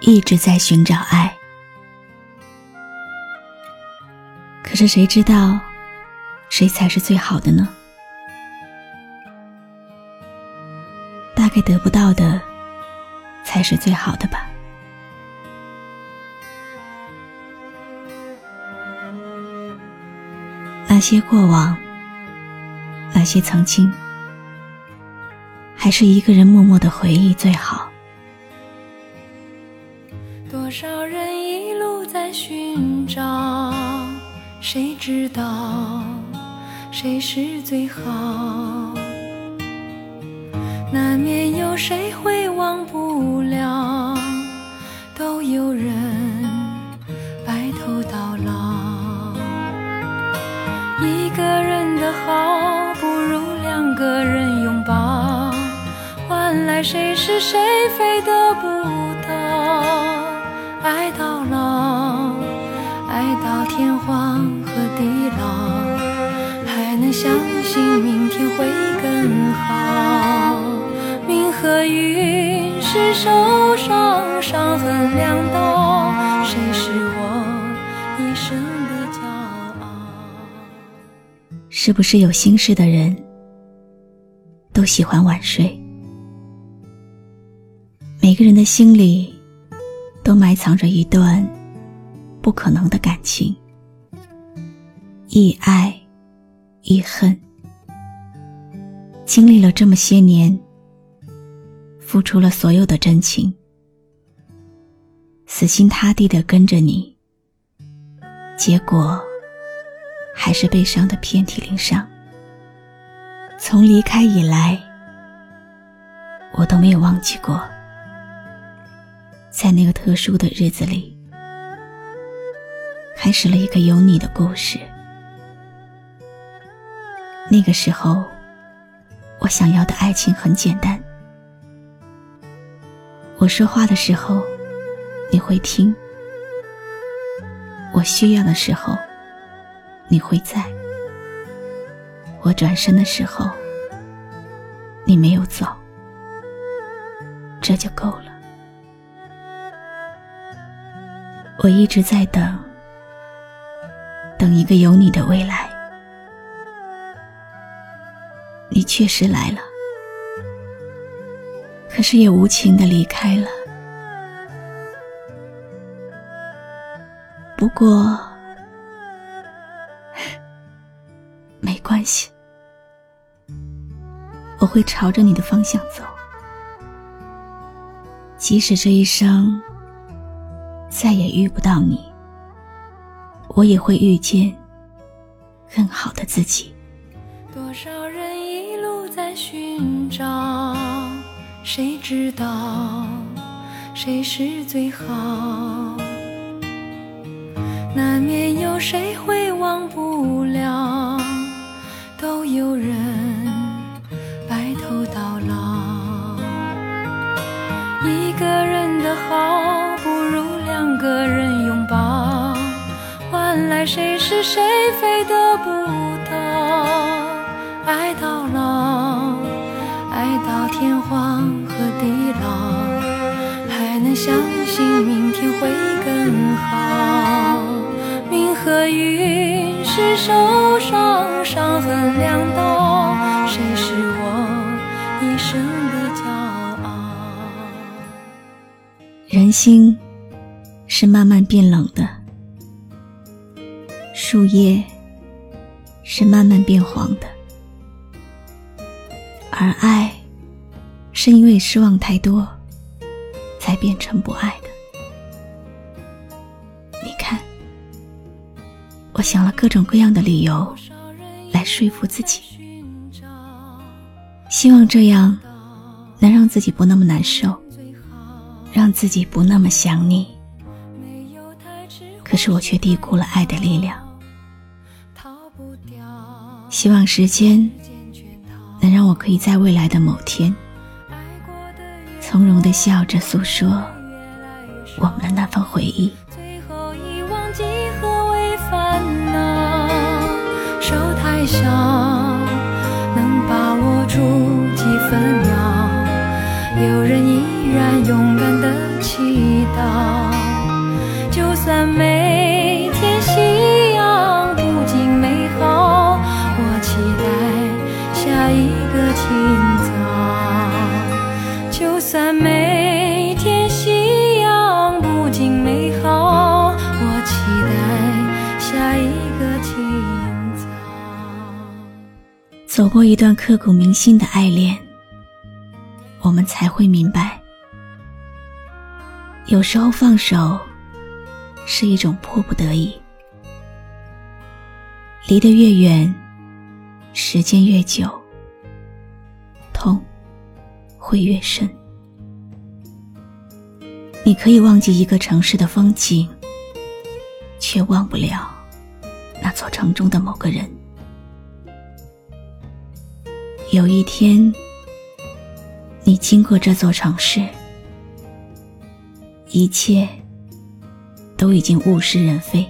一直在寻找爱？可是谁知道谁才是最好的呢？大概得不到的才是最好的吧。那些过往，那些曾经。还是一个人默默的回忆最好。谁知道谁是最好？难免有谁会忘不了，都有人白头到老。一个人的好，不如两个人拥抱。换来谁是谁非得不到，爱到老，爱到天荒地老，还能相信明天会更好。命和运是手上伤痕两道，谁是我一生的骄傲？是不是有心事的人都喜欢晚睡？每个人的心里，都埋藏着一段不可能的感情，亦爱亦恨。经历了这么些年，付出了所有的真情，死心塌地的跟着你，结果还是被伤的遍体鳞伤。从离开以来，我都没有忘记过。在那个特殊的日子里，开始了一个有你的故事。那个时候，我想要的爱情很简单：我说话的时候，你会听；我需要的时候，你会在；我转身的时候，你没有走，这就够了。我一直在等，等一个有你的未来。你确实来了，可是也无情的离开了。不过，没关系，我会朝着你的方向走，即使这一生。再也遇不到你，我也会遇见更好的自己。多少人在寻找，谁知道谁是最好？难免有谁会忘不了，都有人白头到老。一个人的好。不如两个人拥抱，换来谁是谁非得不到。爱到老，爱到天荒和地老，还能相信明天会更好。命和运是手上伤痕两道，谁是我一生的骄傲？人心。是慢慢变冷的，树叶是慢慢变黄的，而爱是因为失望太多，才变成不爱的。你看，我想了各种各样的理由来说服自己，希望这样能让自己不那么难受。让自己不那么想你。可是我却低估了爱的力量。希望时间能让我可以在未来的某天，从容的笑着诉说我们的那份回忆。最后遗忘几何为烦恼，手太小，能把握住几分秒。有人依然勇敢的祈祷，就算每走过一段刻骨铭心的爱恋。我们才会明白，有时候放手是一种迫不得已。离得越远，时间越久，痛会越深。你可以忘记一个城市的风景，却忘不了那座城中的某个人。有一天。你经过这座城市，一切都已经物是人非，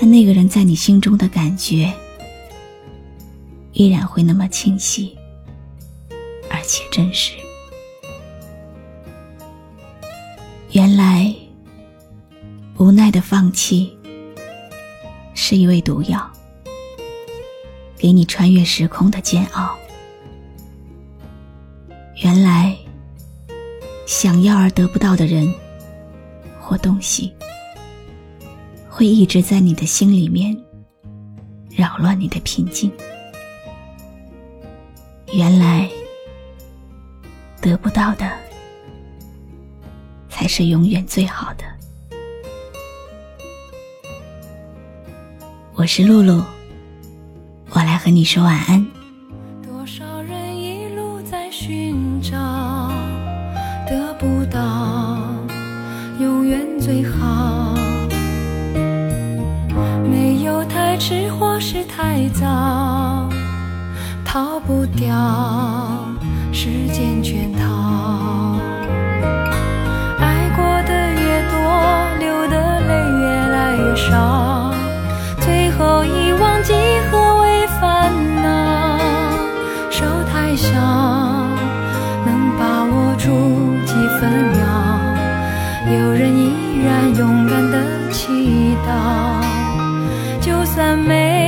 但那个人在你心中的感觉依然会那么清晰，而且真实。原来，无奈的放弃是一味毒药，给你穿越时空的煎熬。原来，想要而得不到的人或东西，会一直在你的心里面扰乱你的平静。原来，得不到的才是永远最好的。我是露露，和你说晚安。多少人一路在寻找得不到永远最好。没有太迟或是太早逃不掉时间然勇敢的祈祷，就算没